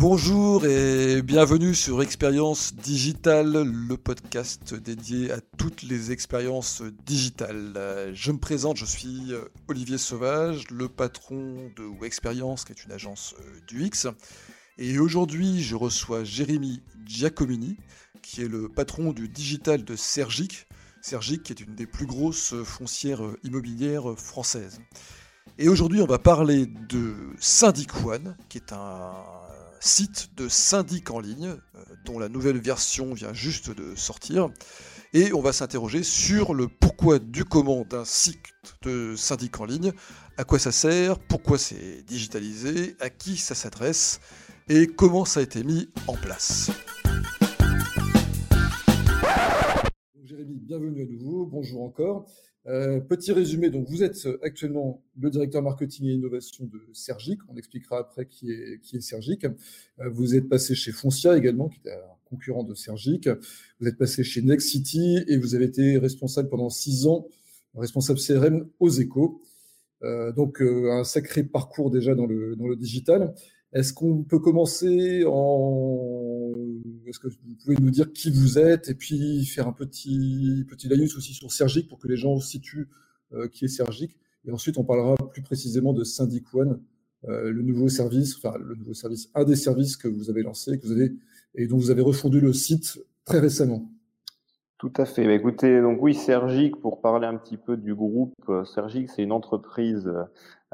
Bonjour et bienvenue sur Expérience Digitale, le podcast dédié à toutes les expériences digitales. Je me présente, je suis Olivier Sauvage, le patron de Expérience, qui est une agence euh, du X. Et aujourd'hui, je reçois Jérémy Giacomini, qui est le patron du digital de Sergic. Sergic, qui est une des plus grosses foncières immobilières françaises. Et aujourd'hui, on va parler de Syndic One, qui est un site de syndic en ligne, euh, dont la nouvelle version vient juste de sortir. Et on va s'interroger sur le pourquoi du comment d'un site de syndic en ligne, à quoi ça sert, pourquoi c'est digitalisé, à qui ça s'adresse et comment ça a été mis en place. Jérémy, bienvenue à nouveau, bonjour encore. Euh, petit résumé, donc vous êtes actuellement le directeur marketing et innovation de Sergic. On expliquera après qui est, qui est Sergic. Euh, vous êtes passé chez Foncia également, qui est un concurrent de Sergic. Vous êtes passé chez Next City et vous avez été responsable pendant six ans, responsable CRM aux Échos. Euh, donc un sacré parcours déjà dans le, dans le digital. Est-ce qu'on peut commencer en Est-ce que vous pouvez nous dire qui vous êtes et puis faire un petit petit laïus aussi sur Sergic pour que les gens situent euh, qui est Sergic et ensuite on parlera plus précisément de Syndic One, euh, le nouveau service, enfin le nouveau service, un des services que vous avez lancé, que vous avez et dont vous avez refondu le site très récemment. Tout à fait. Écoutez, donc oui, Sergic, pour parler un petit peu du groupe, euh, Sergic, c'est une entreprise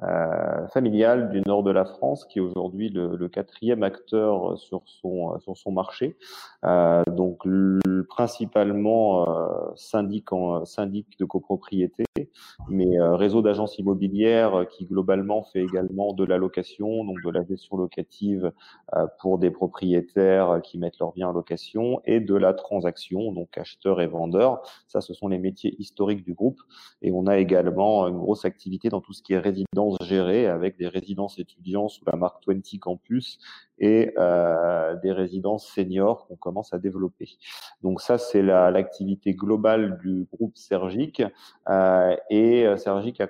euh, familiale du nord de la France, qui est aujourd'hui le, le, quatrième acteur sur son sur son marché. Euh, donc principalement euh, syndic en syndic de copropriété, mais euh, réseau d'agences immobilières qui globalement fait également de la location, donc de la gestion locative euh, pour des propriétaires qui mettent leurs biens en location et de la transaction, donc acheteurs et vendeurs. Ça, ce sont les métiers historiques du groupe. Et on a également une grosse activité dans tout ce qui est résidence gérées avec des résidences étudiants sous la marque 20 Campus et euh, des résidences seniors qu'on commence à développer. Donc ça, c'est l'activité globale du groupe Sergic. Euh, et euh, Sergic a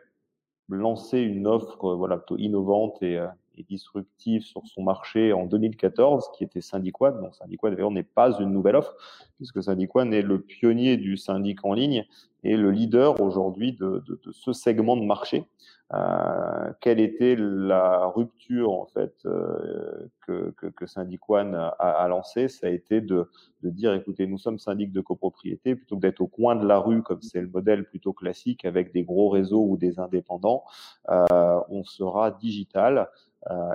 lancé une offre voilà, plutôt innovante et, et disruptive sur son marché en 2014, qui était Syndiquad. Donc Syndiquad, d'ailleurs, n'est pas une nouvelle offre, puisque Syndiquad est le pionnier du syndic en ligne et le leader aujourd'hui de, de, de, ce segment de marché. Euh, quelle était la rupture en fait euh, que, que, que Syndic One a, a lancé Ça a été de, de, dire écoutez, nous sommes syndic de copropriété plutôt que d'être au coin de la rue comme c'est le modèle plutôt classique avec des gros réseaux ou des indépendants. Euh, on sera digital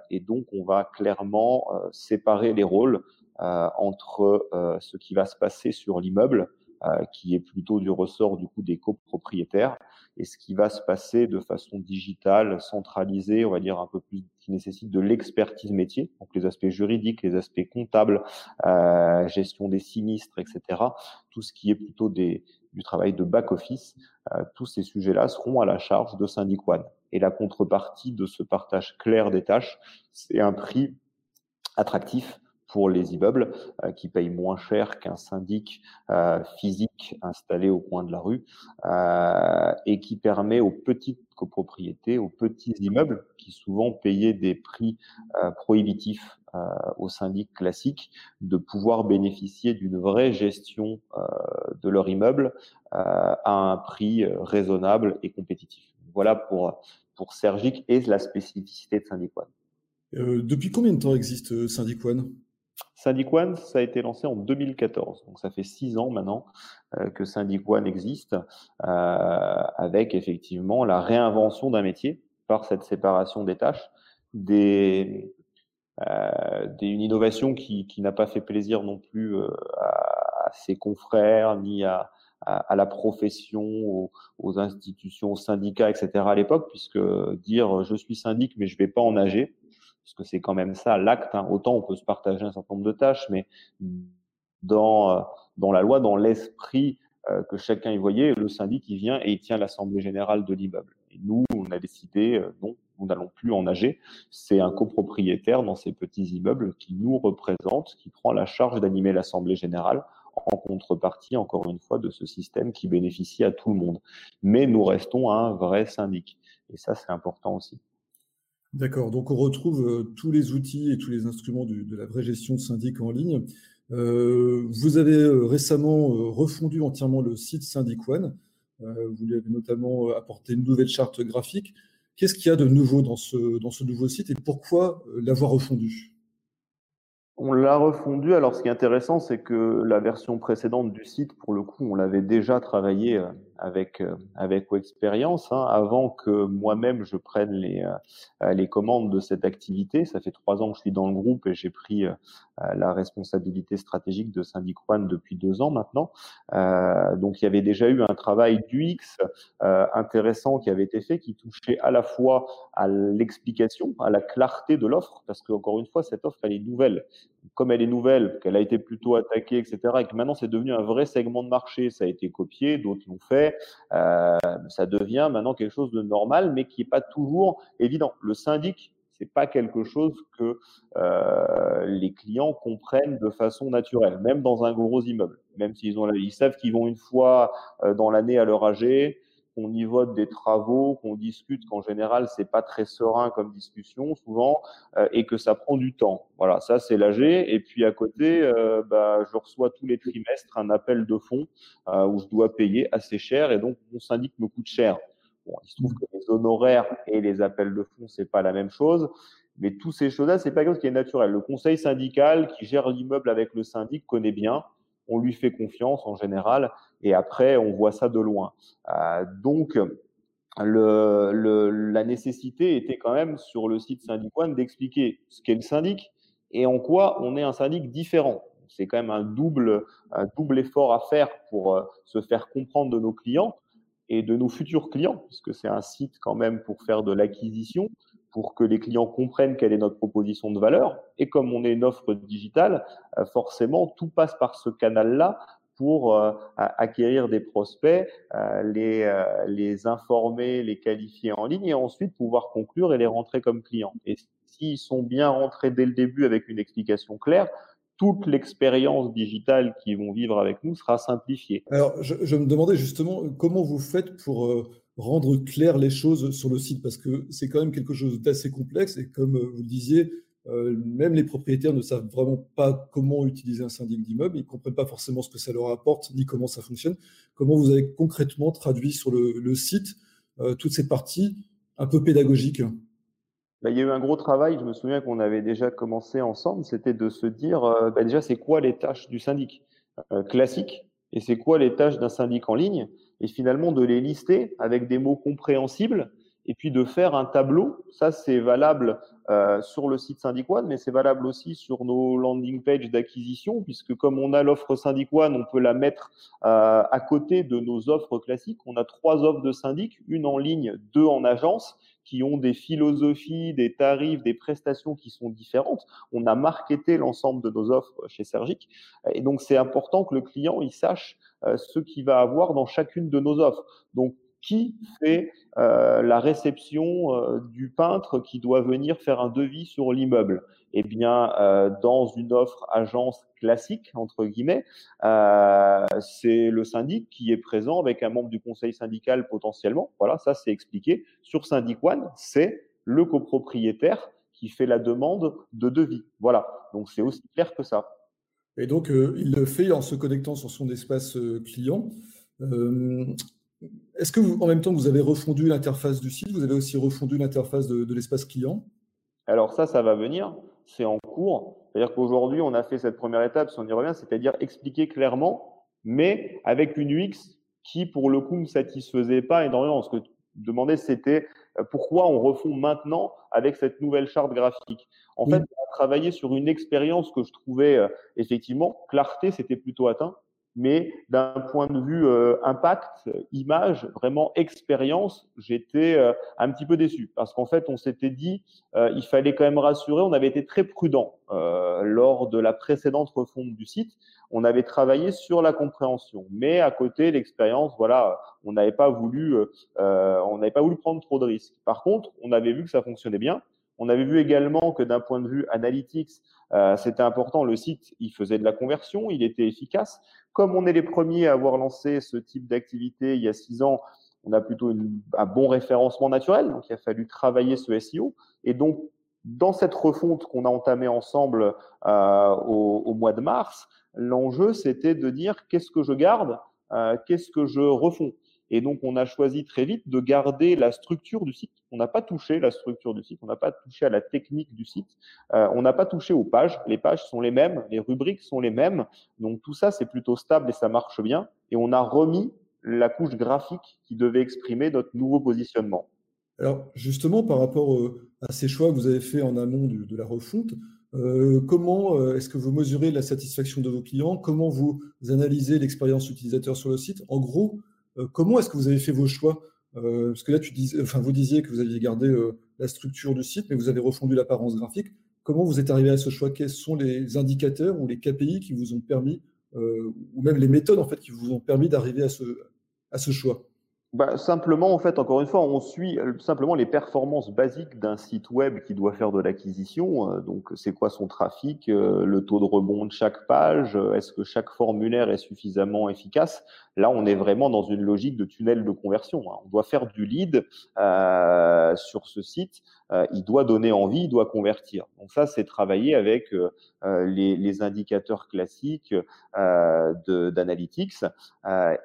et donc on va clairement euh, séparer les rôles euh, entre ce qui va se passer sur l'immeuble euh, qui est plutôt du ressort du coup des copropriétaires, et ce qui va se passer de façon digitale, centralisée, on va dire un peu plus, qui nécessite de l'expertise métier, donc les aspects juridiques, les aspects comptables, euh, gestion des sinistres, etc. Tout ce qui est plutôt des, du travail de back office, euh, tous ces sujets-là seront à la charge de Syndic One. Et la contrepartie de ce partage clair des tâches, c'est un prix attractif pour les immeubles euh, qui payent moins cher qu'un syndic euh, physique installé au coin de la rue euh, et qui permet aux petites copropriétés, aux petits immeubles qui souvent payaient des prix prohibitifs aux syndics classiques de pouvoir bénéficier d'une vraie gestion de leur immeuble à un prix raisonnable et compétitif. Voilà pour, pour Sergic et la spécificité de Syndic One. Euh, depuis combien de temps existe Syndic One? Syndic One, ça a été lancé en 2014, donc ça fait six ans maintenant euh, que Syndic One existe, euh, avec effectivement la réinvention d'un métier par cette séparation des tâches, des, euh, des une innovation qui, qui n'a pas fait plaisir non plus euh, à, à, ses confrères ni à, à, la profession, aux, aux, institutions, aux syndicats, etc. à l'époque, puisque dire je suis syndic mais je vais pas en nager, parce que c'est quand même ça l'acte. Hein. Autant on peut se partager un certain nombre de tâches, mais dans, euh, dans la loi, dans l'esprit euh, que chacun y voyait, le syndic il vient et il tient l'assemblée générale de l'immeuble. Et nous, on a décidé euh, non, nous n'allons plus en nager. C'est un copropriétaire dans ces petits immeubles qui nous représente, qui prend la charge d'animer l'assemblée générale en contrepartie, encore une fois, de ce système qui bénéficie à tout le monde. Mais nous restons un vrai syndic. Et ça, c'est important aussi. D'accord, donc on retrouve euh, tous les outils et tous les instruments de la vraie gestion de syndic en ligne. Euh, vous avez euh, récemment refondu entièrement le site Syndic One. vous lui avez notamment apporté une nouvelle charte graphique. Qu'est-ce qu'il y a de nouveau dans ce, dans ce nouveau site et pourquoi l'avoir refondu? On l'a refondu. Alors, ce qui est intéressant, c'est que la version précédente du site, pour le coup, on l'avait déjà travaillé avec euh, avec Expérience hein, avant que moi-même je prenne les euh, les commandes de cette activité. Ça fait trois ans que je suis dans le groupe et j'ai pris euh, la responsabilité stratégique de Syndic One depuis deux ans maintenant. donc il y avait déjà eu un travail d'UX intéressant qui avait été fait, qui touchait à la fois à l'explication, à la clarté de l'offre, parce que encore une fois cette offre elle est nouvelle. Comme elle est nouvelle, qu'elle a été plutôt attaquée, etc., et que maintenant c'est devenu un vrai segment de marché, ça a été copié, d'autres l'ont fait, euh, ça devient maintenant quelque chose de normal, mais qui n'est pas toujours évident. Le syndic, c'est pas quelque chose que euh, les clients comprennent de façon naturelle, même dans un gros immeuble. Même s'ils ont, ils savent qu'ils vont une fois euh, dans l'année à leur AG, qu'on y vote des travaux, qu'on discute, qu'en général c'est pas très serein comme discussion souvent, euh, et que ça prend du temps. Voilà, ça c'est l'AG. Et puis à côté, euh, bah, je reçois tous les trimestres un appel de fonds euh, où je dois payer assez cher, et donc mon syndic me coûte cher. Bon, il se trouve que les honoraires et les appels de fonds c'est pas la même chose. Mais toutes ces choses-là, c'est pas quelque chose qui est naturel. Le conseil syndical qui gère l'immeuble avec le syndic connaît bien on lui fait confiance en général, et après, on voit ça de loin. Euh, donc, la nécessité était quand même sur le site Syndic One d'expliquer ce qu'est le syndic et en quoi on est un syndic différent. C'est quand même un double, un double effort à faire pour euh, se faire comprendre de nos clients et de nos futurs clients, puisque c'est un site quand même pour faire de l'acquisition, pour que les clients comprennent quelle est notre proposition de valeur. Et comme on est une offre digitale, euh, forcément, tout passe par ce canal-là pour euh, acquérir des prospects, euh, les, les informer, les qualifier en ligne et ensuite pouvoir conclure et les rentrer comme clients. Et s'ils sont bien rentrés dès le début avec une explication claire, toute l'expérience digitale qu'ils vont vivre avec nous sera simplifiée. Alors, je, me demandais justement comment vous faites pour rendre clair les choses sur le site? Parce que c'est quand même quelque chose d'assez complexe et comme euh, vous le disiez, euh, même les propriétaires ne savent vraiment pas comment utiliser un syndic d'immeuble, ils ne comprennent pas forcément ce que ça leur apporte ni comment ça fonctionne. Comment vous avez concrètement traduit sur le, site euh, toute cette partie un peu pédagogique bah, il y a eu un gros travail, je me souviens qu'on avait déjà commencé ensemble, c'était de se dire bah, déjà c'est quoi les tâches du syndic? Classique. Et c'est quoi les tâches d'un syndic en ligne? Et finalement de les lister avec des mots compréhensibles et puis de faire un tableau. Ça, c'est valable euh, sur le site Syndic One, mais c'est valable aussi sur nos landing pages d'acquisition, puisque comme on a l'offre Syndic One, on peut la mettre euh, à côté de nos offres classiques. On a trois offres de syndic, une en ligne, deux en agence qui ont des philosophies, des tarifs, des prestations qui sont différentes. On a marketé l'ensemble de nos offres chez Sergic. Et donc, c'est important que le client, il sache euh, ce qu'il va avoir dans chacune de nos offres. Donc, qui fait euh, la réception euh, du peintre qui doit venir faire un devis sur l'immeuble Eh bien, euh, dans une offre agence classique entre guillemets, c'est le syndic qui est présent avec un membre du conseil syndical potentiellement. Voilà, ça c'est expliqué. Sur Syndic One, c'est le copropriétaire qui fait la demande de devis. Voilà, donc c'est aussi clair que ça. Et donc, il le fait en se connectant sur son espace client. Est-ce que en même temps, vous avez refondu l'interface du site Vous avez aussi refondu l'interface de, l'espace client? Alors ça, ça va venir. C'est en cours. C'est-à-dire qu'aujourd'hui, on a fait cette première étape, si on y revient, c'est-à-dire expliquer clairement, mais avec une UX qui, pour le coup, ne satisfaisait pas énormément. Ce que tu demandais, c'était euh, pourquoi on refond maintenant avec cette nouvelle charte graphique? En fait, on a travaillé sur une expérience que je trouvais euh, effectivement, clarté, c'était plutôt atteint mais d'un point de vue euh, impact, image, vraiment expérience, j'étais euh, un petit peu déçu parce qu'en fait, on s'était dit, euh, il fallait quand même rassurer. On avait été très prudent lors de la précédente refonte du site. On avait travaillé sur la compréhension, mais à côté, l'expérience, voilà, on n'avait pas voulu, on n'avait pas voulu prendre trop de risques. Par contre, on avait vu que ça fonctionnait bien On avait vu également que d'un point de vue analytics, euh, c'était important. Le site, il faisait de la conversion, il était efficace. Comme on est les premiers à avoir lancé ce type d'activité il y a six ans, on a plutôt un bon référencement naturel. Donc, il a fallu travailler ce SEO. Et donc, dans cette refonte qu'on a entamée ensemble euh, au, mois de mars, l'enjeu, c'était de dire qu'est-ce que je garde, euh, qu'est-ce que je refonds. Et donc, on a choisi très vite de garder la structure du site. On n'a pas touché la structure du site, on n'a pas touché à la technique du site, euh, on n'a pas touché aux pages. Les pages sont les mêmes, les rubriques sont les mêmes. Donc, tout ça, c'est plutôt stable et ça marche bien. Et on a remis la couche graphique qui devait exprimer notre nouveau positionnement. Alors, justement, par rapport euh, à ces choix que vous avez faits en amont de la refonte, euh, comment est-ce que vous mesurez la satisfaction de vos clients? Comment vous analysez l'expérience utilisateur sur le site? En gros, comment est-ce que vous avez fait vos choix? Parce que là, enfin, vous disiez que vous aviez gardé la structure du site, mais vous avez refondu l'apparence graphique. Comment vous êtes arrivé à ce choix? Quels sont les indicateurs ou les KPI qui vous ont permis, ou même les méthodes qui vous ont permis d'arriver à ce, choix? Bah, simplement, en fait, encore une fois, on suit euh, simplement les performances basiques d'un site web qui doit faire de l'acquisition. Euh, donc, c'est quoi son trafic, euh, le taux de rebond de chaque page, est-ce que chaque formulaire est suffisamment efficace? Là, on est vraiment dans une logique de tunnel de conversion. Hein. On doit faire du lead euh, sur ce site. Euh, il doit donner envie, il doit convertir. Donc ça, c'est travailler avec euh, les, les, indicateurs classiques d'analytics.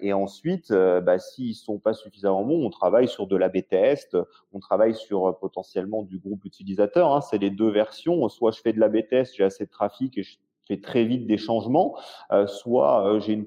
et ensuite, bah, s'ils sont pas suffisamment bons, on travaille sur de l'A/B test, on travaille sur potentiellement du groupe utilisateur. Hein. C'est les deux versions. Soit je fais de l'A/B test, j'ai assez de trafic et je fais très vite des changements, soit j'ai une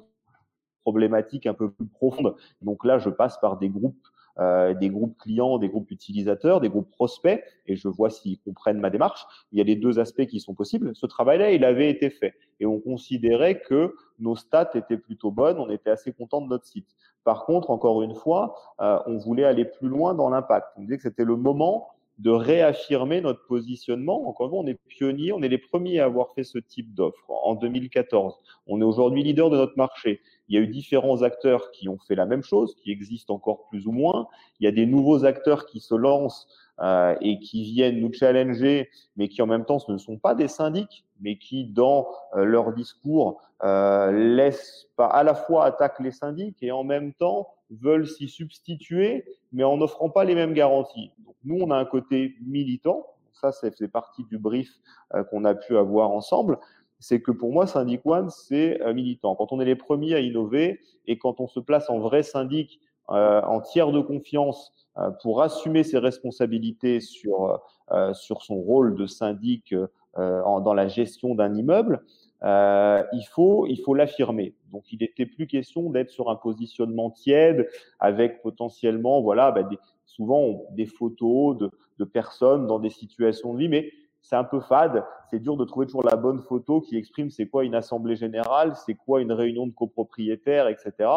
problématique un peu plus profonde. Donc là, je passe par des groupes, euh, des groupes clients, des groupes utilisateurs, des groupes prospects, et je vois s'ils comprennent ma démarche. Il y a les deux aspects qui sont possibles. Ce travail-là, il avait été fait, et on considérait que nos stats étaient plutôt bonnes. On était assez content de notre site. Par contre, encore une fois, euh, on voulait aller plus loin dans l'impact. On disait que c'était le moment de réaffirmer notre positionnement. Encore une fois, on est pionniers, on est les premiers à avoir fait ce type d'offre en 2014. On est aujourd'hui leader de notre marché. Il y a eu différents acteurs qui ont fait la même chose, qui existent encore plus ou moins. Il y a des nouveaux acteurs qui se lancent euh, et qui viennent nous challenger, mais qui en même temps ce ne sont pas des syndics, mais qui dans euh, leur discours euh, laissent pas à la fois attaquent les syndics et en même temps veulent s'y substituer, mais en n'offrant pas les mêmes garanties. Nous, on a un côté militant. Ça, c'est partie du brief euh, qu'on a pu avoir ensemble. C'est que pour moi, Syndic One, c'est euh, militant. Quand on est les premiers à innover et quand on se place en vrai syndic, euh, en tiers de confiance pour assumer ses responsabilités sur, sur son rôle de syndic dans la gestion d'un immeuble, euh, il faut il faut l'affirmer. Donc il n'était plus question d'être sur un positionnement tiède avec potentiellement voilà bah, des, souvent des photos de, de personnes dans des situations de vie, mais c'est un peu fade. C'est dur de trouver toujours la bonne photo qui exprime c'est quoi une assemblée générale, c'est quoi une réunion de copropriétaires, etc.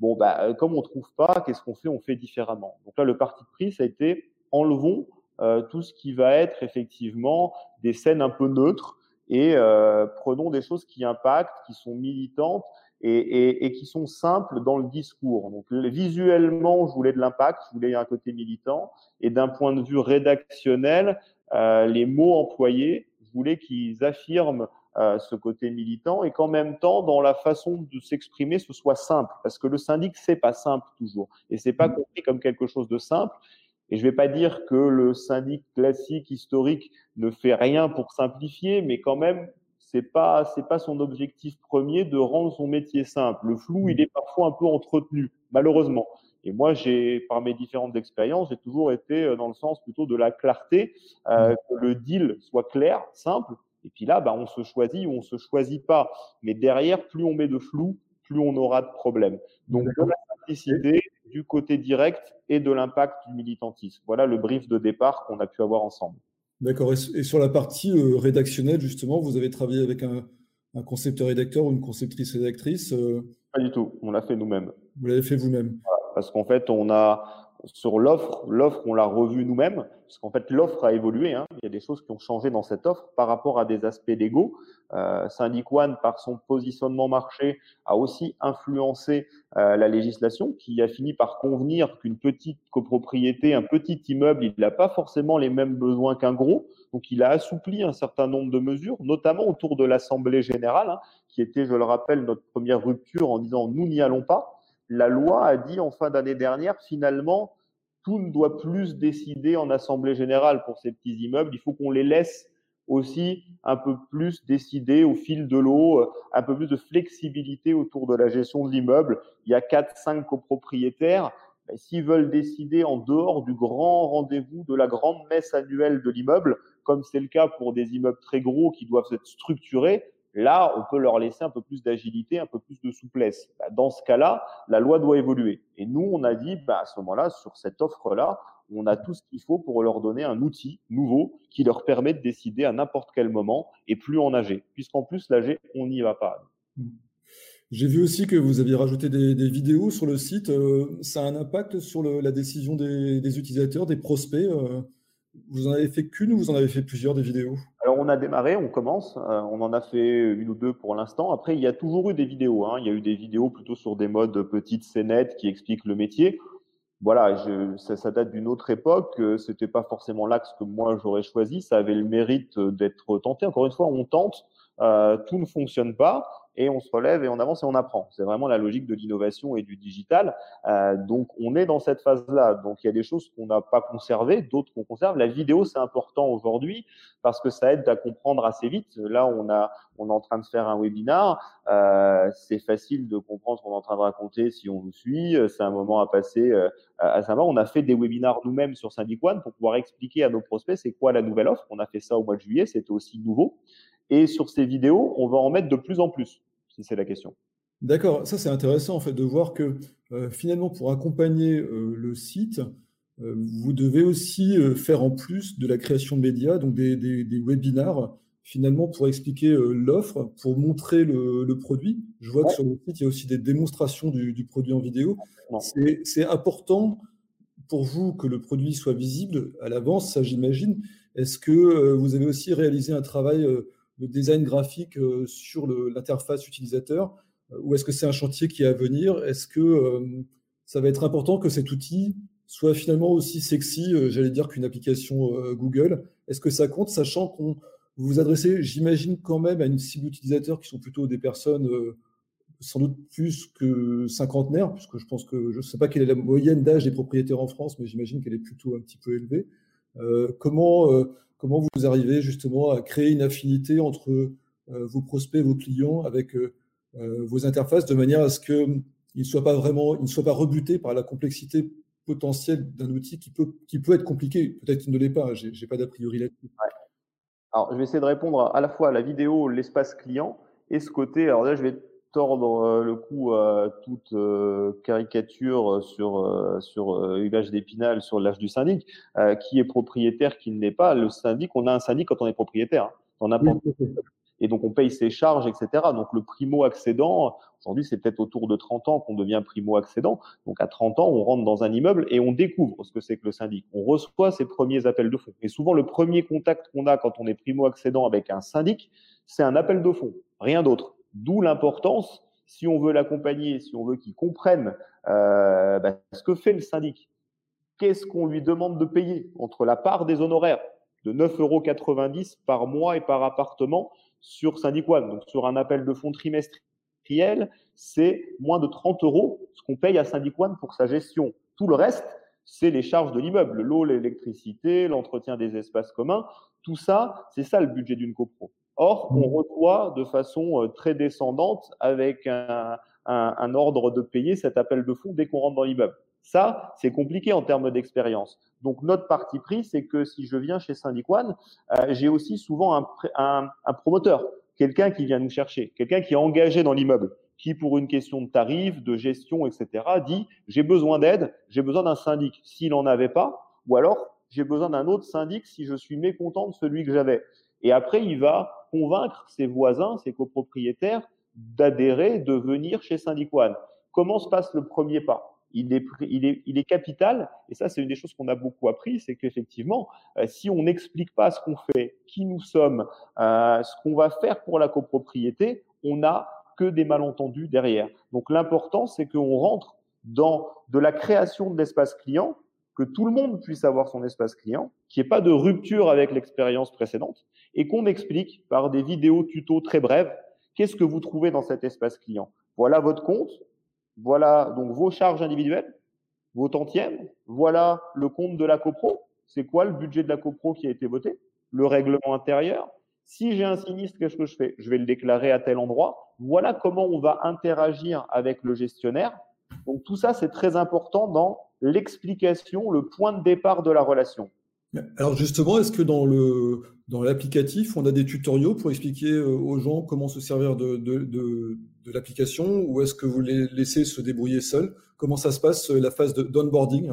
Bon, bah, euh, comme on trouve pas, qu'est-ce qu'on fait? On fait différemment. Donc là, le parti pris, ça a été enlevons euh, tout ce qui va être effectivement des scènes un peu neutres et euh, prenons des choses qui impactent, qui sont militantes et, et, et, qui sont simples dans le discours. Donc visuellement, je voulais de l'impact, je voulais un côté militant, et d'un point de vue rédactionnel, les mots employés, je voulais qu'ils affirment euh, ce côté militant et qu'en même temps, dans la façon de s'exprimer, ce soit simple, parce que le syndic c'est pas simple toujours, et c'est pas compris comme quelque chose de simple. Et je ne vais pas dire que le syndic classique historique ne fait rien pour simplifier, mais quand même, c'est pas c'est pas son objectif premier de rendre son métier simple. Le flou, il est parfois un peu entretenu, malheureusement. Et moi, j'ai, par mes différentes expériences, j'ai toujours été euh, dans le sens plutôt de la clarté, euh, mmh. que le deal soit clair, simple. Et puis là, bah, on se choisit ou on se choisit pas. Mais derrière, plus on met de flou, plus on aura de problèmes. Donc, de la simplicité, du côté direct et de l'impact du militantisme. Voilà le brief de départ qu'on a pu avoir ensemble. D'accord. Et, sur la partie euh, rédactionnelle, justement, vous avez travaillé avec un, concepteur-rédacteur ou une conceptrice-rédactrice euh? Pas du tout. On l'a fait nous-mêmes. Vous l'avez fait vous-même. Parce qu'en fait, on a, sur l'offre, l'offre, on l'a revue nous-mêmes, parce qu'en fait, l'offre a évolué. Hein. Il y a des choses qui ont changé dans cette offre par rapport à des aspects légaux. Euh, Syndic One, par son positionnement marché, a aussi influencé euh, la législation, qui a fini par convenir qu'une petite copropriété, un petit immeuble, il n'a pas forcément les mêmes besoins qu'un gros. Donc, il a assoupli un certain nombre de mesures, notamment autour de l'Assemblée générale, hein, qui était, je le rappelle, notre première rupture en disant nous n'y allons pas la loi a dit en fin d'année dernière, finalement, tout ne doit plus se décider en assemblée générale pour ces petits immeubles. Il faut qu'on les laisse aussi un peu plus décider au fil de l'eau, euh, un peu plus de flexibilité autour de la gestion de l'immeuble. Il y a quatre, cinq copropriétaires. S'ils veulent décider en dehors du grand rendez-vous de la grande messe annuelle de l'immeuble, comme c'est le cas pour des immeubles très gros qui doivent être structurés, Là, on peut leur laisser un peu plus d'agilité, un peu plus de souplesse. Bah, dans ce cas-là, la loi doit évoluer. Et nous, on a dit, bah, à ce moment-là, sur cette offre-là, on a tout ce qu'il faut pour leur donner un outil nouveau qui leur permet de décider à n'importe quel moment et plus en AG. Puisqu'en plus, l'AG, on n'y va pas. J'ai vu aussi que vous aviez rajouté des, vidéos sur le site. Euh, ça a un impact sur la décision des, utilisateurs, des prospects euh, Vous en avez fait qu'une ou vous en avez fait plusieurs des vidéos? On a démarré, on commence, euh, on en a fait une ou deux pour l'instant. Après, il y a toujours eu des vidéos. Hein. Il y a eu des vidéos plutôt sur des modes petites scénettes qui expliquent le métier. Voilà, je, ça, ça, date d'une autre époque. Euh, c'était pas forcément l'axe que moi j'aurais choisi. Ça avait le mérite d'être tenté. Encore une fois, on tente. Euh, tout ne fonctionne pas et on se relève et on avance et on apprend. C'est vraiment la logique de l'innovation et du digital. Euh, donc on est dans cette phase-là. Donc il y a des choses qu'on n'a pas conservées, d'autres qu'on conserve. La vidéo c'est important aujourd'hui parce que ça aide à comprendre assez vite. Là on a on est en train de faire un webinar. Euh, c'est facile de comprendre ce qu'on est en train de raconter si on nous suit. C'est un moment à passer euh, à savoir. On a fait des webinars nous-mêmes sur Syndic One pour pouvoir expliquer à nos prospects c'est quoi la nouvelle offre. On a fait ça au mois de juillet. C'était aussi nouveau. Et sur ces vidéos, on va en mettre de plus en plus, si c'est la question. D'accord, ça c'est intéressant en fait de voir que euh, finalement pour accompagner euh, le site, euh, vous devez aussi faire en plus de la création de médias, donc des, des, webinars finalement pour expliquer l'offre, pour montrer le, produit. Je vois que sur le site il y a aussi des démonstrations du, du produit en vidéo. C'est important pour vous que le produit soit visible à l'avance, ça j'imagine. Est-ce que vous avez aussi réalisé un travail le design graphique euh, sur l'interface utilisateur euh, Ou est-ce que c'est un chantier qui est à venir? Est-ce que euh, ça va être important que cet outil soit finalement aussi sexy, j'allais dire, qu'une application Google? Est-ce que ça compte, sachant qu'on vous vous adressez, j'imagine, quand même à une cible utilisateur qui sont plutôt des personnes sans doute plus que cinquantenaires, puisque je pense que je ne sais pas quelle est la moyenne d'âge des propriétaires en France, mais j'imagine qu'elle est plutôt un petit peu élevée. Comment Comment vous arrivez justement à créer une affinité entre euh, vos prospects, vos clients avec euh, euh, vos interfaces de manière à ce qu'ils ne soient pas vraiment, ils ne soient pas rebutés par la complexité potentielle d'un outil qui peut, qui peut être compliqué? Peut-être qu'il ne l'est pas. J'ai, n'ai pas d'a priori là-dessus. Alors, je vais essayer de répondre à la fois à la vidéo, l'espace client et ce côté. Alors là, je vais tordre euh, le coup à toute euh, caricature sur euh, sur l'âge d'Épinal, sur l'âge du syndic, qui est propriétaire, qui ne l'est pas. Le syndic, on a un syndic quand on est propriétaire. On a et donc on paye ses charges, etc. Donc le primo accédant, aujourd'hui c'est peut-être autour de 30 ans qu'on devient primo accédant. Donc à 30 ans, on rentre dans un immeuble et on découvre ce que c'est que le syndic. On reçoit ses premiers appels de fonds. Et souvent le premier contact qu'on a quand on est primo accédant avec un syndic, c'est un appel de fonds, rien d'autre. D'où l'importance, si on veut l'accompagner, si on veut qu'il comprenne euh, bah, ce que fait le syndic, qu'est-ce qu'on lui demande de payer entre la part des honoraires de 9,90 euros par mois et par appartement sur Syndic One, donc sur un appel de fonds trimestriel, c'est moins de 30 euros ce qu'on paye à Syndic One pour sa gestion. Tout le reste, c'est les charges de l'immeuble, l'eau, l'électricité, l'entretien des espaces communs. Tout ça, c'est ça le budget d'une copro. Or, on mmh. reçoit de façon euh, très descendante avec un, ordre de payer cet appel de fonds dès qu'on rentre dans l'immeuble. Ça, c'est compliqué en termes d'expérience. Donc, notre parti pris, c'est que si je viens chez Syndic One, euh, j'ai aussi souvent un, un promoteur, quelqu'un qui vient nous chercher, quelqu'un qui est engagé dans l'immeuble, qui, pour une question de tarif, de gestion, etc., dit j'ai besoin d'aide, j'ai besoin d'un syndic s'il n'en avait pas, ou alors j'ai besoin d'un autre syndic si je suis mécontent de celui que j'avais. Et après, il va convaincre ses voisins, ses copropriétaires, d'adhérer, de venir chez Syndic One. Comment se passe le premier pas? Il est, il est, capital. Et ça, c'est une des choses qu'on a beaucoup appris, c'est qu'effectivement, euh, si on n'explique pas ce qu'on fait, qui nous sommes, euh, ce qu'on va faire pour la copropriété, on n'a que des malentendus derrière. Donc l'important, c'est qu'on rentre dans de la création de l'espace client, que tout le monde puisse avoir son espace client, qu'il n'y ait pas de rupture avec l'expérience précédente, et qu'on explique par des vidéos tutos très brèves qu'est-ce que vous trouvez dans cet espace client. Voilà votre compte, voilà donc vos charges individuelles, vos tantièmes. Voilà le compte de la copro. C'est quoi le budget de la copro qui a été voté Le règlement intérieur. Si j'ai un sinistre, qu'est-ce que je fais? Je vais le déclarer à tel endroit. Voilà comment on va interagir avec le gestionnaire. Donc tout ça, c'est très important dans l'explication, le point de départ de la relation. Alors justement, est-ce que dans le dans l'applicatif, on a des tutoriaux pour expliquer euh, aux gens comment se servir de, de, de, de l'application ou est-ce que vous les laissez se débrouiller seuls? Comment ça se passe la phase d'onboarding?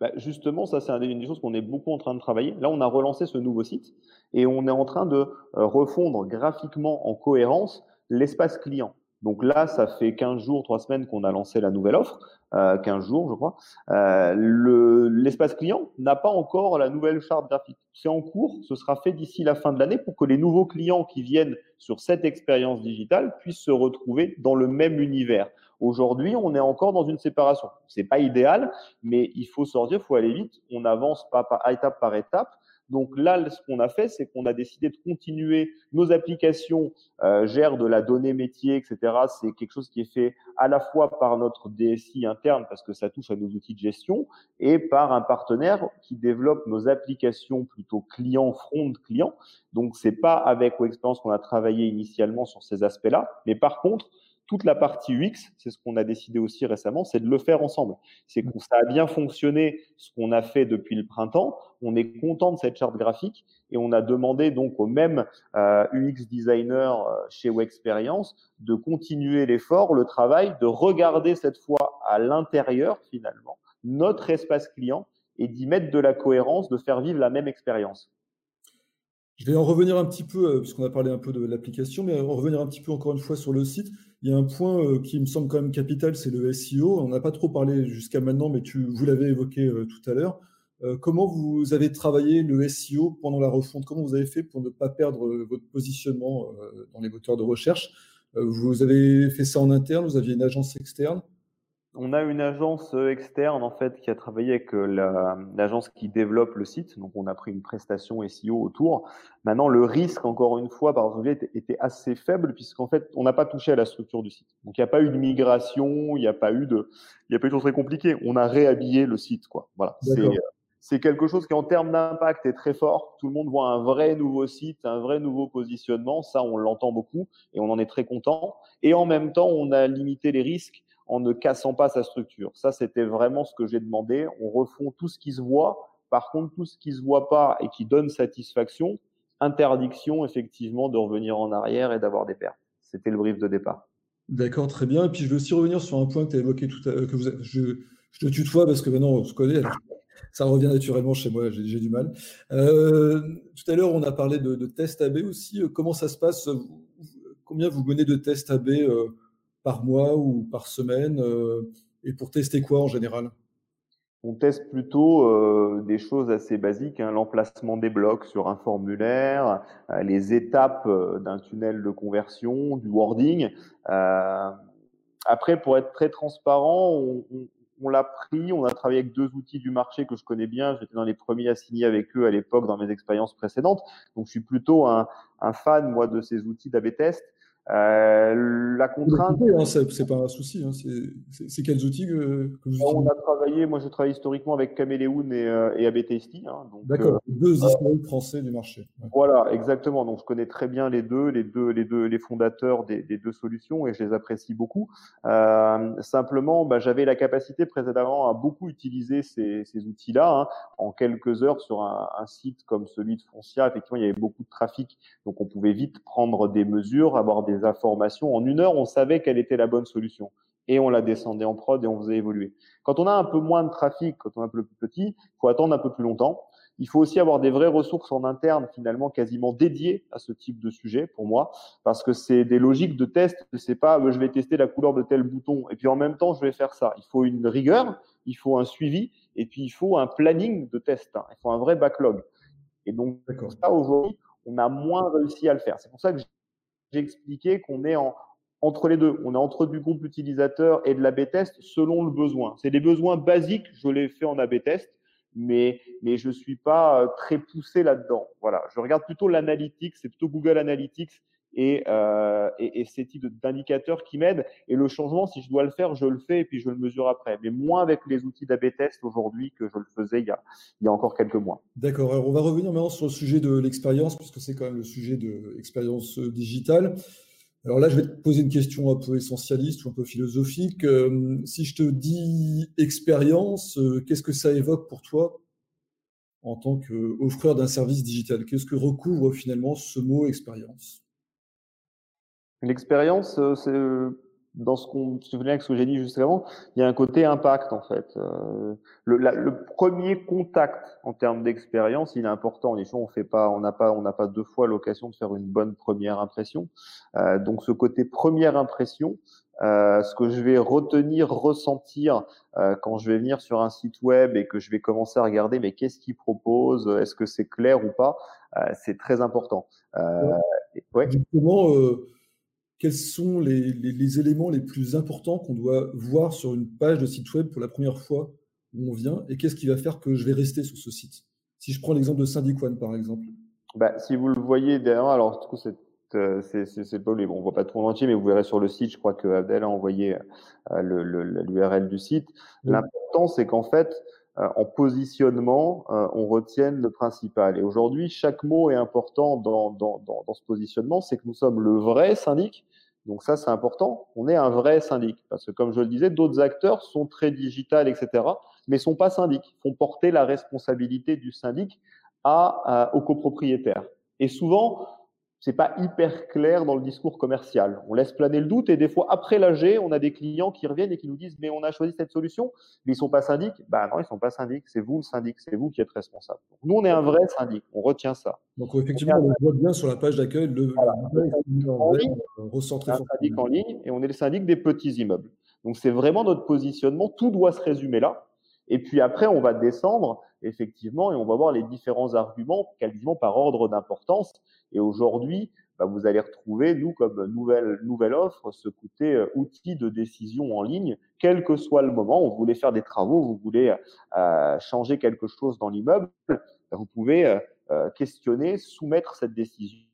Bah justement, ça c'est une des choses qu'on est beaucoup en train de travailler. Là, on a relancé ce nouveau site et on est en train de euh, refondre graphiquement en cohérence l'espace client. Donc là, ça fait 15 jours, 3 semaines qu'on a lancé la nouvelle offre, euh, 15 jours je crois. Euh, L'espace client n'a pas encore la nouvelle charte graphique. C'est en cours, ce sera fait d'ici la fin de l'année pour que les nouveaux clients qui viennent sur cette expérience digitale puissent se retrouver dans le même univers. Aujourd'hui, on est encore dans une séparation. C'est pas idéal, mais il faut sortir, il faut aller vite. On avance pas, pas étape par étape. Donc là, ce qu'on a fait, c'est qu'on a décidé de continuer. Nos applications euh, gèrent de la donnée métier, etc. C'est quelque chose qui est fait à la fois par notre DSI interne parce que ça touche à nos outils de gestion et par un partenaire qui développe nos applications plutôt client front client. Donc c'est pas avec Experience qu'on a travaillé initialement sur ces aspects-là, mais par contre toute la partie UX, c'est ce qu'on a décidé aussi récemment, c'est de le faire ensemble. C'est que ça a bien fonctionné ce qu'on a fait depuis le printemps. On est content de cette charte graphique et on a demandé donc au même euh, UX designer euh, chez Wexperience de continuer l'effort, le travail, de regarder cette fois à l'intérieur finalement notre espace client et d'y mettre de la cohérence, de faire vivre la même expérience. Je vais en revenir un petit peu, euh, puisqu'on a parlé un peu de l'application, mais en revenir un petit peu encore une fois sur le site. Il y a un point euh, qui me semble quand même capital, c'est le SEO. On n'a pas trop parlé jusqu'à maintenant, mais tu, vous l'avez évoqué euh, tout à l'heure. comment vous avez travaillé le SEO pendant la refonte? Comment vous avez fait pour ne pas perdre votre positionnement dans les moteurs de recherche? Vous avez fait ça en interne? Vous aviez une agence externe? On a une agence euh, externe en fait qui a travaillé avec euh, l'agence qui développe le site. Donc on a pris une prestation SEO autour. Maintenant le risque encore une fois par exemple était assez faible puisqu'en fait on n'a pas touché à la structure du site. Donc il n'y a pas eu de migration, il n'y a pas eu de, il y a pas eu de choses très compliquées. On a réhabillé le site quoi. Voilà. Euh, c'est quelque chose qui en termes d'impact est très fort. Tout le monde voit un vrai nouveau site, un vrai nouveau positionnement. Ça on l'entend beaucoup et on en est très content. Et en même temps on a limité les risques en ne cassant pas sa structure. Ça, c'était vraiment ce que j'ai demandé. On refond tout ce qui se voit. Par contre, tout ce qui se voit pas et qui donne satisfaction, interdiction effectivement de revenir en arrière et d'avoir des pertes. C'était le brief de départ. D'accord, très bien. Et puis je veux aussi revenir sur un point que tu as évoqué tout à l'heure, je, je te tutoie parce que maintenant on se connaît. ça revient naturellement chez moi, j'ai du mal. Euh, tout à l'heure, on a parlé de, de tests AB aussi. Comment ça se passe? Combien vous menez de tests AB euh, par mois ou par semaine euh, Et pour tester quoi en général? On teste plutôt euh, des choses assez basiques, hein, l'emplacement des blocs sur un formulaire, euh, les étapes d'un tunnel de conversion, du wording. après, pour être très transparent, on, on l'a pris, on a travaillé avec deux outils du marché que je connais bien. J'étais dans les premiers à signer avec eux à l'époque dans mes expériences précédentes. Donc, je suis plutôt un, un fan, moi, de ces outils d'AB test. Euh, la contrainte. Hein, c'est pas un souci. Hein, c'est quels outils que, vous utilisez On a travaillé, moi j'ai travaillé historiquement avec Caméléon et, euh, et Hein, D'accord, euh, deux historiques français du marché. Voilà, exactement. Donc je connais très bien les deux, les deux, les deux, les fondateurs des, des deux solutions et je les apprécie beaucoup. Euh, simplement, bah, j'avais la capacité précédemment à beaucoup utiliser ces, ces outils-là. Hein. En quelques heures sur un, un, site comme celui de Foncia, effectivement, il y avait beaucoup de trafic, donc on pouvait vite prendre des mesures, avoir des informations. En une heure, on savait quelle était la bonne solution. Et on la descendait en prod et on faisait évoluer. Quand on a un peu moins de trafic, quand on est un peu plus petit, il faut attendre un peu plus longtemps. Il faut aussi avoir des vraies ressources en interne, finalement, quasiment dédiées à ce type de sujet, pour moi, parce que c'est des logiques de test. C'est pas, euh, je vais tester la couleur de tel bouton, et puis en même temps, je vais faire ça. Il faut une rigueur, il faut un suivi, et puis il faut un planning de test. Hein. Il faut un vrai backlog. Et donc, ça, aujourd'hui, on a moins réussi à le faire. C'est pour ça que j'ai expliqué qu'on est en, entre les deux. On est entre du groupe utilisateur et de l'AB test selon le besoin. C'est des besoins basiques, je l'ai fait en AB test, mais, je suis pas euh, très poussé là-dedans. Voilà. Je regarde plutôt l'analytics, c'est plutôt Google Analytics et, euh, et, ces types d'indicateurs qui m'aident. Et le changement, si je dois le faire, je le fais et puis je le mesure après. Mais moins avec les outils d'AB test aujourd'hui que je le faisais il y a, encore quelques mois. D'accord. Alors on va revenir maintenant sur le sujet de l'expérience, puisque c'est quand même le sujet de l'expérience digitale. Alors là, je vais te poser une question un peu essentialiste ou un peu philosophique. Euh, si je te dis expérience, euh, qu'est-ce que ça évoque pour toi en tant qu'offreur d'un service digital? Qu'est-ce que recouvre finalement ce mot expérience? L'expérience, euh, c'est dans ce qu'on se souvient avec ce que j'ai dit juste avant, il y a un côté impact en fait. Euh, le, le, premier contact en termes d'expérience, il est important. on fait pas, on n'a pas, on n'a pas deux fois l'occasion de faire une bonne première impression. Euh, donc ce côté première impression, euh, ce que je vais retenir, ressentir euh, quand je vais venir sur un site web et que je vais commencer à regarder, mais qu'est-ce qu'il propose, est-ce que c'est clair ou pas, euh, c'est très important. ouais. Justement quels sont les, éléments les plus importants qu'on doit voir sur une page de site web pour la première fois où on vient et qu'est-ce qui va faire que je vais rester sur ce site? Si je prends l'exemple de Syndic One par exemple. Bah, si vous le voyez derrière, alors du coup c'est euh, c'est pas bon, on voit pas tout en entier, mais vous verrez sur le site, je crois que Abdel a envoyé euh, l'URL du site. L'important, c'est qu'en fait, en positionnement, on retienne le principal. Et aujourd'hui, chaque mot est important dans, dans, dans, dans ce positionnement, c'est que nous sommes le vrai syndic, donc ça, c'est important. On est un vrai syndic. Parce que comme je le disais, d'autres acteurs sont très digital, etc., mais sont pas syndics, font porter la responsabilité du syndic à, aux copropriétaires. Et souvent, c'est pas hyper clair dans le discours commercial. On laisse planer le doute et des fois après l'AG, on a des clients qui reviennent et qui nous disent mais on a choisi cette solution, mais ils sont pas syndics. Bah non, ils sont pas syndics. C'est vous le syndic, c'est vous qui êtes responsable. nous on est un vrai syndic, on retient ça. Donc effectivement, on, voit bien sur la page d'accueil le, voilà, en ligne, recentré syndic en ligne et on est le syndic des petits immeubles. Donc c'est vraiment notre positionnement. Tout doit se résumer là. Et puis après, on va descendre effectivement et on va voir les différents arguments quasiment par ordre d'importance. Et aujourd'hui, bah, vous allez retrouver, nous, comme nouvelle, nouvelle offre, ce côté euh, outil de décision en ligne, quel que soit le moment. On voulait faire des travaux, vous voulez euh, changer quelque chose dans l'immeuble, vous pouvez euh, euh questionner, soumettre cette décision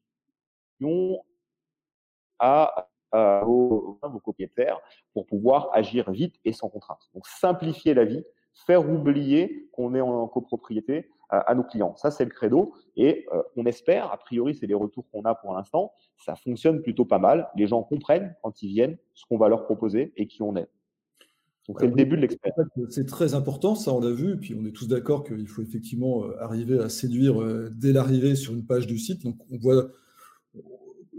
à, à vos, vos propriétaires pour pouvoir agir vite et sans contrainte. Donc simplifier la vie, faire oublier qu'on est en copropriété à, nos clients. Ça, c'est le credo. Et euh, on espère, a priori, c'est les retours qu'on a pour l'instant, ça fonctionne plutôt pas mal. Les gens comprennent quand ils viennent ce qu'on va leur proposer et qui on est. Donc, c'est le début de l'expérience. C'est très important, ça, on l'a vu. Et puis, on est tous d'accord qu'il faut effectivement euh, arriver à séduire euh, dès l'arrivée sur une page du site. Donc, on voit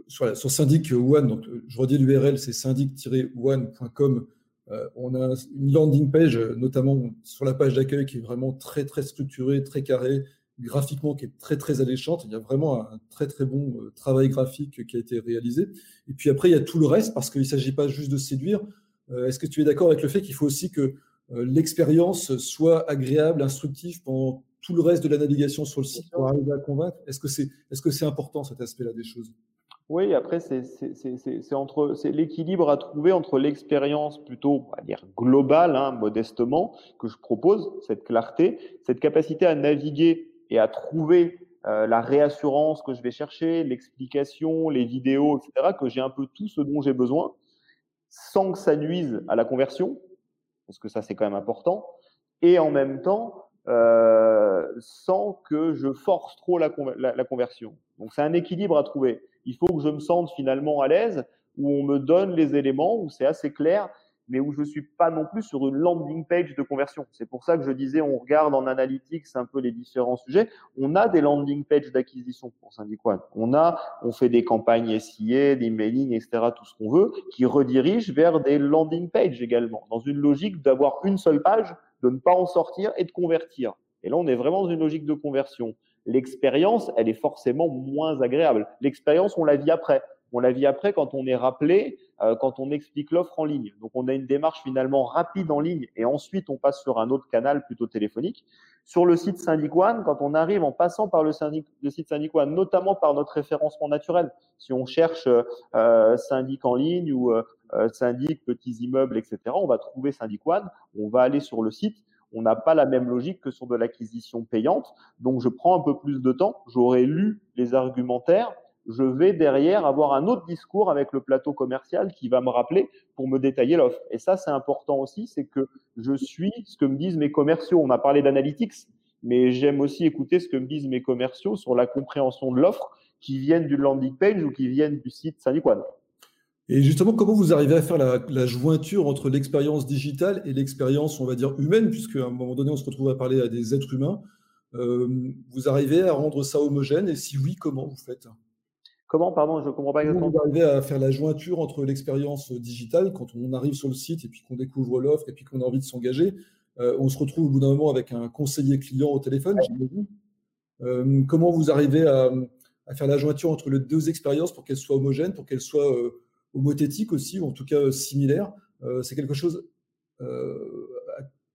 sur, sur Syndic One, donc je redis l'URL, c'est syndic-one.com euh, on a une landing page, notamment sur la page d'accueil, qui est vraiment très très structurée, très carrée, graphiquement qui est très très alléchante. Il y a vraiment un très très bon euh, travail graphique qui a été réalisé. Et puis après, il y a tout le reste parce qu'il ne s'agit pas juste de séduire. Euh, est-ce que tu es d'accord avec le fait qu'il faut aussi que l'expérience soit agréable, instructive pendant tout le reste de la navigation sur le site pour arriver à convaincre? Est-ce que c'est est -ce c'est important cet aspect-là des choses? Oui, après, c'est entre c'est l'équilibre à trouver entre l'expérience plutôt, on va dire, globale, hein, modestement, que je propose, cette clarté, cette capacité à naviguer et à trouver euh, la réassurance que je vais chercher, l'explication, les vidéos, etc., que j'ai un peu tout ce dont j'ai besoin, sans que ça nuise à la conversion, parce que ça, c'est quand même important, et en même temps, euh, sans que je force trop la, la, la conversion. Donc, c'est un équilibre à trouver il faut que je me sente finalement à l'aise, où on me donne les éléments, où c'est assez clair, mais où je ne suis pas non plus sur une landing page de conversion. C'est pour ça que je disais, on regarde en analytics un peu les différents sujets. On a des landing pages d'acquisition pour Syndic On a, on fait des campagnes SIA, des mailing, etc., tout ce qu'on veut, qui redirigent vers des landing pages également, dans une logique d'avoir une seule page, de ne pas en sortir et de convertir. Et là, on est vraiment dans une logique de conversion. L'expérience, elle est forcément moins agréable. L'expérience, on la vit après. On la vit après quand on est rappelé, euh, quand on explique l'offre en ligne. Donc on a une démarche finalement rapide en ligne et ensuite on passe sur un autre canal plutôt téléphonique. Sur le site Syndic One, quand on arrive en passant par le, site Syndic One, notamment par notre référencement naturel, si on cherche euh, syndic en ligne ou euh, syndic petits immeubles, etc., on va trouver Syndic One, on va aller sur le site on n'a pas la même logique que sur de l'acquisition payante. Donc, je prends un peu plus de temps. J'aurais lu les argumentaires je vais derrière avoir un autre discours avec le plateau commercial qui va me rappeler pour me détailler l'offre. Et ça, c'est important aussi, c'est que je suis ce que me disent mes commerciaux. On a parlé d'analytics, mais j'aime aussi écouter ce que me disent mes commerciaux sur la compréhension de l'offre qui viennent du landing page ou qui viennent du site Saniquan. Et justement, comment vous arrivez à faire la, jointure entre l'expérience digitale et l'expérience, on va dire, humaine, puisque à un moment donné, on se retrouve à parler à des êtres humains. Euh, vous arrivez à rendre ça homogène Et si oui, comment vous faites? Comment, pardon, je ne comprends pas exactement. Vous arrivez à faire la jointure entre l'expérience digitale, quand on arrive sur le site et puis qu'on découvre l'offre et puis qu'on a envie de s'engager. Euh, on se retrouve au bout d'un moment avec un conseiller client au téléphone, j'imagine. Euh, comment vous arrivez à, faire la jointure entre les deux expériences pour qu'elles soient homogènes, pour qu'elles soient euh, homothétiques aussi, ou en tout cas similaires C'est quelque chose à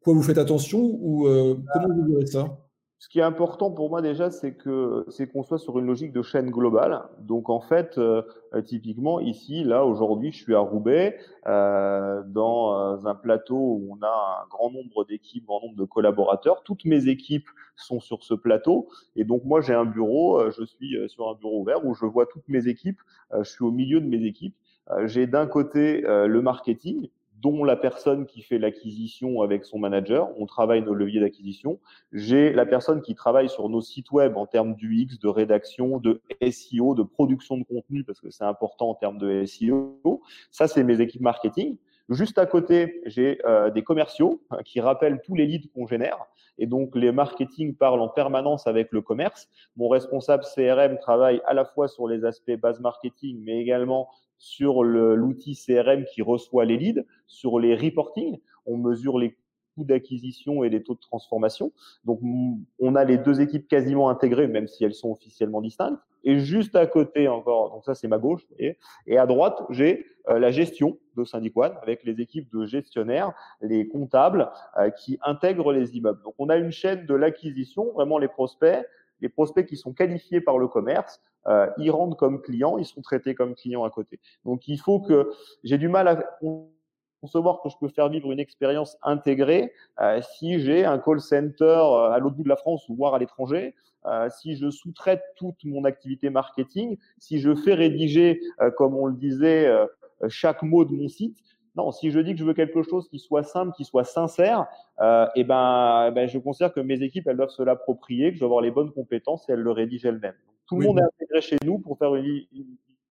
quoi vous faites attention ou comment vous verrez ça? ce qui est important pour moi déjà, c'est que c'est qu'on soit sur une logique de chaîne globale. Donc en fait, euh, typiquement ici, là aujourd'hui, je suis à Roubaix, euh, dans euh, un plateau où on a un grand nombre d'équipes, un grand nombre de collaborateurs. Toutes mes équipes sont sur ce plateau, et donc moi j'ai un bureau, euh, je suis sur un bureau ouvert où je vois toutes mes équipes. je suis au milieu de mes équipes. J'ai d'un côté le marketing dont la personne qui fait l'acquisition avec son manager. On travaille nos leviers d'acquisition. J'ai la personne qui travaille sur nos sites web en termes d'UX, de rédaction, de SEO, de production de contenu, parce que c'est important en termes de SEO. Ça, c'est mes équipes marketing. Juste à côté, j'ai euh, des commerciaux hein, qui rappellent tous les leads qu'on génère. Et donc, les marketing parlent en permanence avec le commerce. Mon responsable CRM travaille à la fois sur les aspects base marketing, mais également sur l'outil CRM qui reçoit les leads, sur les reporting, on mesure les coûts d'acquisition et les taux de transformation. Donc, on a les deux équipes quasiment intégrées, même si elles sont officiellement distinctes. Et juste à côté encore, donc ça c'est ma gauche, et, et à droite, j'ai euh, la gestion de Syndic One avec les équipes de gestionnaires, les comptables euh, qui intègrent les immeubles. Donc, on a une chaîne de l'acquisition, vraiment les prospects, les prospects qui sont qualifiés par le commerce, euh, ils rentrent comme clients, ils sont traités comme clients à côté. Donc il faut que j'ai du mal à concevoir que je peux faire vivre une expérience intégrée euh, si j'ai un call center euh, à l'autre bout de la France ou voire à l'étranger, euh, si je sous-traite toute mon activité marketing, si je fais rédiger, euh, comme on le disait, euh, chaque mot de mon site, non, si je dis que je veux quelque chose qui soit simple, qui soit sincère, euh, et eh ben, eh ben, je considère que mes équipes, elles doivent se l'approprier, que je dois avoir les bonnes compétences et elles le rédigent elles-mêmes. Tout le monde est intégré chez nous pour faire une,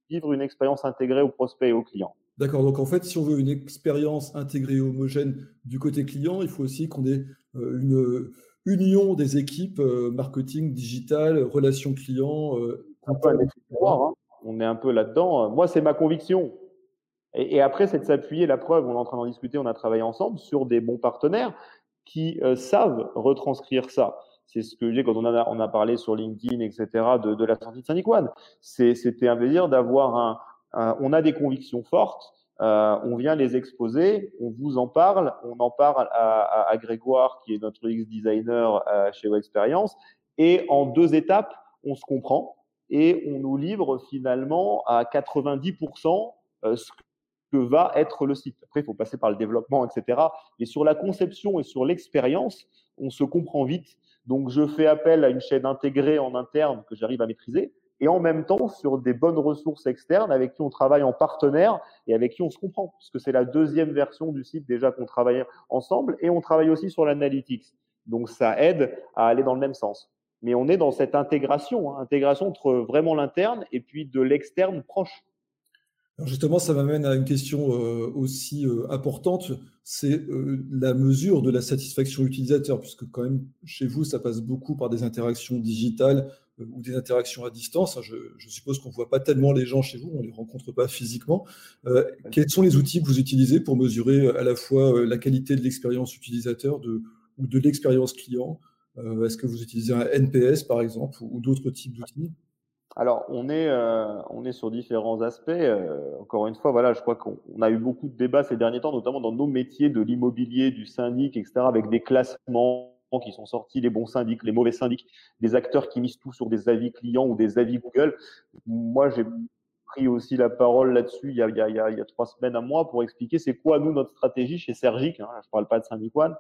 vivre une expérience intégrée aux prospects et aux clients. D'accord. Donc en fait, si on veut une expérience intégrée homogène du côté client, il faut aussi qu'on ait euh, une union des équipes euh, marketing, digital, relations clients. Euh, hein. On est un peu là-dedans. Moi, c'est ma conviction. Et, après, c'est de s'appuyer, la preuve, on est en train d'en discuter, on a travaillé ensemble sur des bons partenaires qui euh, savent retranscrire ça. C'est ce que j'ai quand on a, on a parlé sur LinkedIn, etc., de, de la sortie de One. C'était un plaisir d'avoir un, un, On a des convictions fortes, euh, on vient les exposer, on vous en parle, on en parle à, à, à Grégoire, qui est notre UX designer euh, chez Experience, et en deux étapes, on se comprend et on nous livre finalement à 90% euh, ce que va être le site. Après, il faut passer par le développement, etc. Mais sur la conception et sur l'expérience, on se comprend vite. Donc, je fais appel à une chaîne intégrée en interne que j'arrive à maîtriser et en même temps sur des bonnes ressources externes avec qui on travaille en partenaire et avec qui on se comprend. Parce que c'est la deuxième version du site déjà qu'on travaille ensemble et on travaille aussi sur l'analytics. Donc, ça aide à aller dans le même sens. Mais on est dans cette intégration, hein, intégration entre vraiment l'interne et puis de l'externe proche justement, ça m'amène à une question euh, aussi euh, importante, c'est euh, la mesure de la satisfaction utilisateur, puisque quand même chez vous, ça passe beaucoup par des interactions digitales ou des interactions à distance. Je, suppose qu'on ne voit pas tellement les gens chez vous, on ne les rencontre pas physiquement. quels sont les outils que vous utilisez pour mesurer à la fois la qualité de l'expérience utilisateur ou de l'expérience client? Est-ce que vous utilisez un NPS, par exemple, ou d'autres types d'outils? Alors, on est, euh, on est sur différents aspects. Euh, encore une fois, voilà, je crois qu'on a eu beaucoup de débats ces derniers temps, notamment dans nos métiers de l'immobilier, du syndic, etc., avec des classements qui sont sortis, les bons syndics, les mauvais syndics, des acteurs qui misent tout sur des avis clients ou des avis Google. Moi, j'ai pris aussi la parole là-dessus il, il, il y a trois semaines à moi pour expliquer c'est quoi nous notre stratégie chez Sergic. Hein, je parle pas de Syndic One,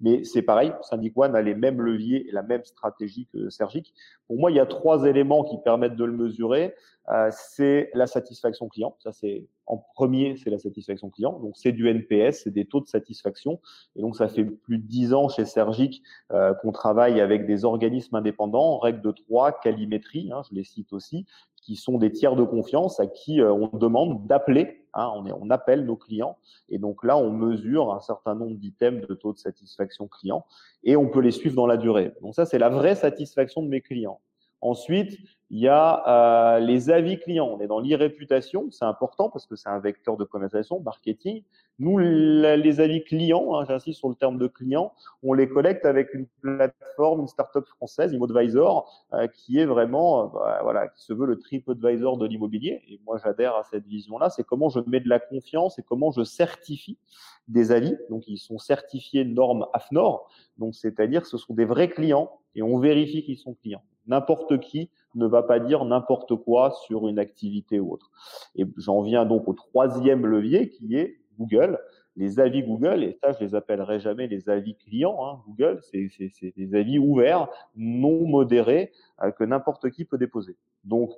mais c'est pareil. Syndic One a les mêmes leviers et la même stratégie que Sergic. Pour moi, il y a trois éléments qui permettent de le mesurer. Euh, c'est la satisfaction client. Ça, c'est en premier, c'est la satisfaction client. Donc, c'est du NPS, c'est des taux de satisfaction. Et donc, ça fait plus de dix ans chez Sergic euh, qu'on travaille avec des organismes indépendants, règle de trois, calimétrie, hein, je les cite aussi, qui sont des tiers de confiance à qui euh, on demande d'appeler. Hein, on, on appelle nos clients et donc là on mesure un certain nombre d'items de taux de satisfaction client et on peut les suivre dans la durée. Donc ça c'est la vraie satisfaction de mes clients. Ensuite, il y a euh, les avis clients. On est dans l'e-réputation, c'est important parce que c'est un vecteur de commercialisation, marketing. Nous, les avis clients, hein, j'insiste sur le terme de client, on les collecte avec une plateforme, une start-up française, ImmoAdvisor, euh, qui est vraiment, euh, bah, voilà, qui se veut le TripAdvisor de l'immobilier. Et moi, j'adhère à cette vision-là. C'est comment je mets de la confiance et comment je certifie des avis. Donc, ils sont certifiés normes AFNOR. Donc, c'est-à-dire ce sont des vrais clients et on vérifie qu'ils sont clients. N'importe qui ne va pas dire n'importe quoi sur une activité ou autre. Et j'en viens donc au troisième levier qui est Google. Les avis Google, et ça je les appellerai jamais les avis clients, hein, Google, c'est des avis ouverts, non modérés, euh, que n'importe qui peut déposer. Donc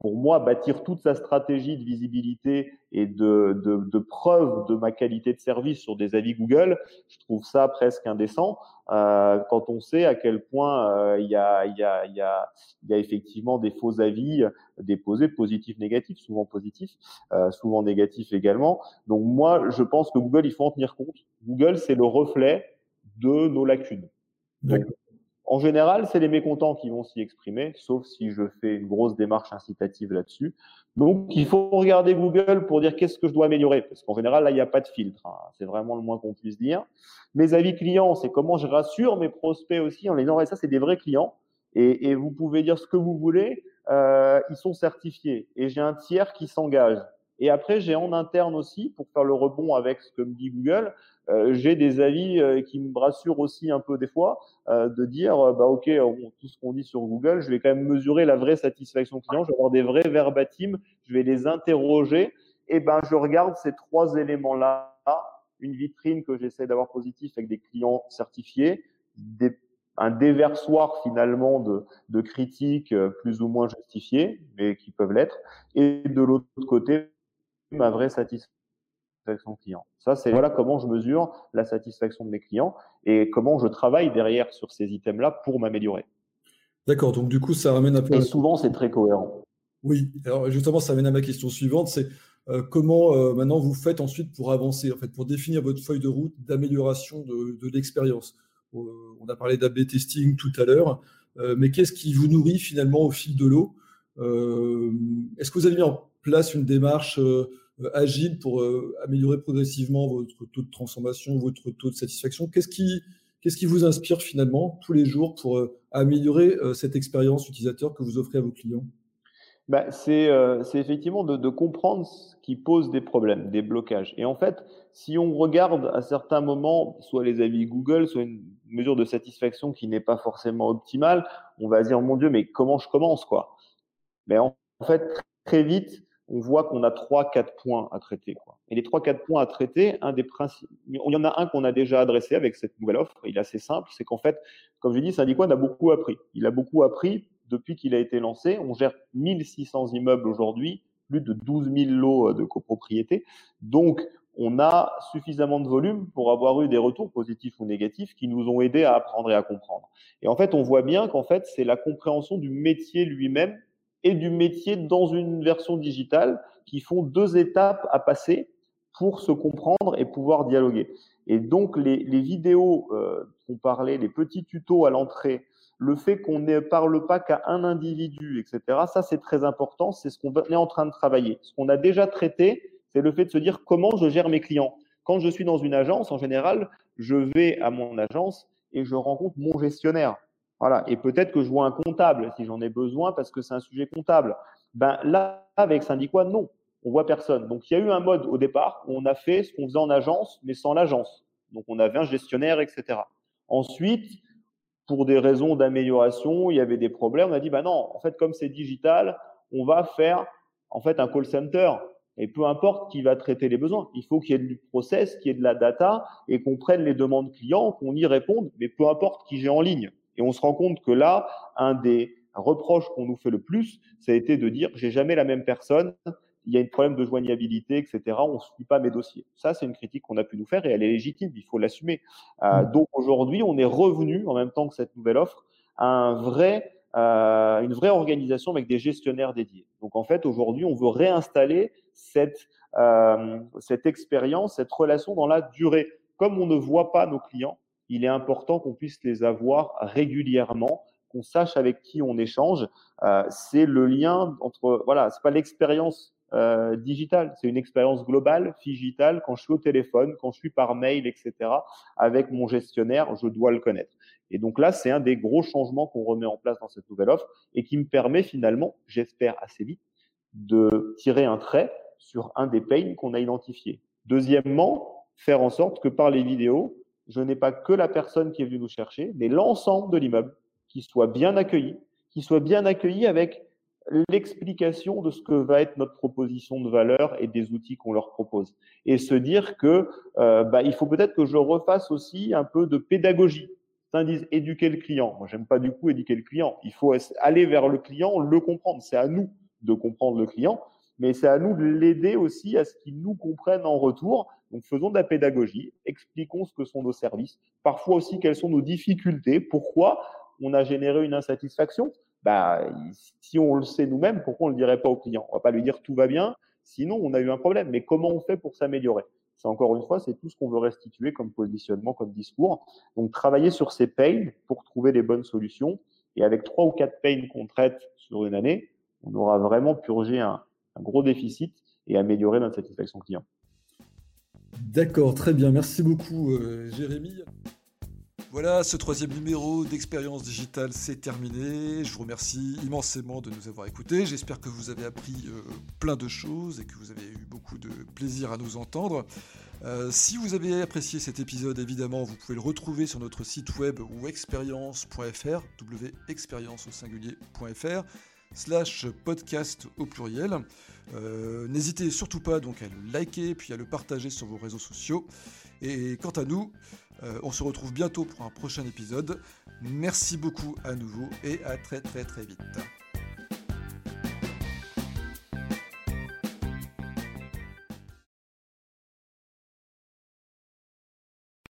pour moi, bâtir toute sa stratégie de visibilité et de, de, de, preuve de ma qualité de service sur des avis Google, je trouve ça presque indécent euh, quand on sait à quel point euh, il y, a, y, a, y, a, y, a, effectivement des faux avis déposés, positifs, négatifs, souvent positifs, euh, souvent négatifs également. Donc moi, je pense que Google, il faut en tenir compte. Google, c'est le reflet de nos lacunes. En général, c'est les mécontents qui vont s'y exprimer, sauf si je fais une grosse démarche incitative là-dessus. Donc, il faut regarder Google pour dire qu'est-ce que je dois améliorer, parce qu'en général, là, il n'y a pas de filtre. Hein. C'est vraiment le moins qu'on puisse dire. Mes avis clients, c'est comment je rassure mes prospects aussi en les disant, ça, c'est des vrais clients. Et, et, vous pouvez dire ce que vous voulez, euh, ils sont certifiés. Et j'ai un tiers qui s'engage. Et après, j'ai en interne aussi, pour faire le rebond avec ce que me dit Google, euh, j'ai des avis euh, qui me rassurent aussi un peu des fois, euh, de dire, bah ok, tout ce qu'on dit sur Google, je vais quand même mesurer la vraie satisfaction client, je vais avoir des vrais verbatim, je vais les interroger, et ben je regarde ces trois éléments-là, une vitrine que j'essaie d'avoir positive avec des clients certifiés, des, un déversoir finalement de, de critiques plus ou moins justifiées, mais qui peuvent l'être, et de l'autre côté, ma vraie satisfaction client. Ça, c'est voilà comment je mesure la satisfaction de mes clients et comment je travaille derrière sur ces items-là pour m'améliorer. D'accord. Donc, du coup, ça ramène un peu. Et souvent, c'est très cohérent. Oui. Alors, justement, ça amène à ma question suivante. C'est euh, comment euh, maintenant vous faites ensuite pour avancer, en fait, pour définir votre feuille de route d'amélioration de, de l'expérience? Euh, on a parlé d'AB testing tout à l'heure, mais qu'est-ce qui vous nourrit finalement au fil de l'eau? Est-ce que vous avez mis en place une démarche euh, agile pour euh, améliorer progressivement votre taux de transformation, votre taux de satisfaction? Qu'est-ce qui, qu'est-ce qui vous inspire finalement tous les jours pour euh, améliorer cette expérience utilisateur que vous offrez à vos clients? Bah, c'est, effectivement de, de, comprendre ce qui pose des problèmes, des blocages. Et en fait, si on regarde à certains moments, soit les avis Google, soit une mesure de satisfaction qui n'est pas forcément optimale, on va dire mon Dieu, mais comment je commence quoi? Mais en fait, très vite, on voit qu'on a trois, quatre points à traiter. Et les trois, quatre points à traiter, un des principes, il y en a un qu'on a déjà adressé avec cette nouvelle offre. Il est assez simple, c'est qu'en fait, comme je dis, Syndiquan a beaucoup appris. Il a beaucoup appris depuis qu'il a été lancé. On gère 1600 immeubles aujourd'hui, plus de 12 000 lots de copropriété. Donc, on a suffisamment de volume pour avoir eu des retours positifs ou négatifs qui nous ont aidés à apprendre et à comprendre. Et en fait, on voit bien qu'en fait, c'est la compréhension du métier lui-même et du métier dans une version digitale qui font deux étapes à passer pour se comprendre et pouvoir dialoguer. Et donc les, les vidéos euh, qu'on parlait, les petits tutos à l'entrée, le fait qu'on ne parle pas qu'à un individu, etc., ça c'est très important, c'est ce qu'on est en train de travailler. Ce qu'on a déjà traité, c'est le fait de se dire comment je gère mes clients. Quand je suis dans une agence, en général, je vais à mon agence et je rencontre mon gestionnaire Voilà. Et peut-être que je vois un comptable si j'en ai besoin parce que c'est un sujet comptable. Ben là, avec Syndiquois, non. On voit personne. Donc il y a eu un mode au départ où on a fait ce qu'on faisait en agence, mais sans l'agence. Donc on avait un gestionnaire, etc. Ensuite, pour des raisons d'amélioration, il y avait des problèmes. On a dit, bah non, en fait, comme c'est digital, on va faire en fait un call center. Et peu importe qui va traiter les besoins, il faut qu'il y ait du process, qu'il y ait de la data et qu'on prenne les demandes clients, qu'on y réponde, mais peu importe qui j'ai en ligne. Et on se rend compte que là, un des reproches qu'on nous fait le plus, ça a été de dire j'ai jamais la même personne, il y a un problème de joignabilité, etc. On ne suit pas mes dossiers. Ça, c'est une critique qu'on a pu nous faire et elle est légitime, il faut l'assumer. Euh, mmh. donc aujourd'hui, on est revenu, en même temps que cette nouvelle offre, à un vrai, euh, une vraie organisation avec des gestionnaires dédiés. Donc en fait, aujourd'hui, on veut réinstaller cette, euh, cette expérience, cette relation dans la durée. Comme on ne voit pas nos clients, il est important qu'on puisse les avoir régulièrement, qu'on sache avec qui on échange. Euh, c'est le lien entre, voilà, c'est pas l'expérience euh, digitale, c'est une expérience globale, digitale. Quand je suis au téléphone, quand je suis par mail, etc., avec mon gestionnaire, je dois le connaître. Et donc là, c'est un des gros changements qu'on remet en place dans cette nouvelle offre et qui me permet finalement, j'espère assez vite, de tirer un trait sur un des pains qu'on a identifié. Deuxièmement, faire en sorte que par les vidéos, je n'ai pas que la personne qui est venue nous chercher, mais l'ensemble de l'immeuble qui soit bien accueilli, qui soit bien accueilli avec l'explication de ce que va être notre proposition de valeur et des outils qu'on leur propose. Et se dire que euh, bah, il faut peut-être que je refasse aussi un peu de pédagogie. Certains disent éduquer le client. Moi, j'aime pas du coup éduquer le client. Il faut aller vers le client, le comprendre. C'est à nous de comprendre le client, mais c'est à nous de l'aider aussi à ce qu'il nous comprenne en retour donc faisons de la pédagogie, expliquons ce que sont nos services, parfois aussi quelles sont nos difficultés, pourquoi on a généré une insatisfaction. Bah, si on le sait nous-mêmes, pourquoi on ne le dirait pas au client On va pas lui dire tout va bien, sinon on a eu un problème. Mais comment on fait pour s'améliorer? C'est encore une fois, c'est tout ce qu'on veut restituer comme positionnement, comme discours. Donc travailler sur ces pains pour trouver les bonnes solutions. Et avec trois ou quatre pains qu'on traite sur une année, on aura vraiment purgé un, un gros déficit et amélioré notre satisfaction client. D'accord, très bien. Merci beaucoup, euh, Jérémy. Voilà, ce troisième numéro d'Expérience Digitale, c'est terminé. Je vous remercie immensément de nous avoir écoutés. J'espère que vous avez appris euh, plein de choses et que vous avez eu beaucoup de plaisir à nous entendre. Euh, si vous avez apprécié cet épisode, évidemment, vous pouvez le retrouver sur notre site web ou expérience.fr, wexpérience au singulier.fr slash podcast au pluriel. Euh, n'hésitez surtout pas donc à le liker puis à le partager sur vos réseaux sociaux. Et quant à nous, euh, on se retrouve bientôt pour un prochain épisode. Merci beaucoup à nouveau et à très très très vite.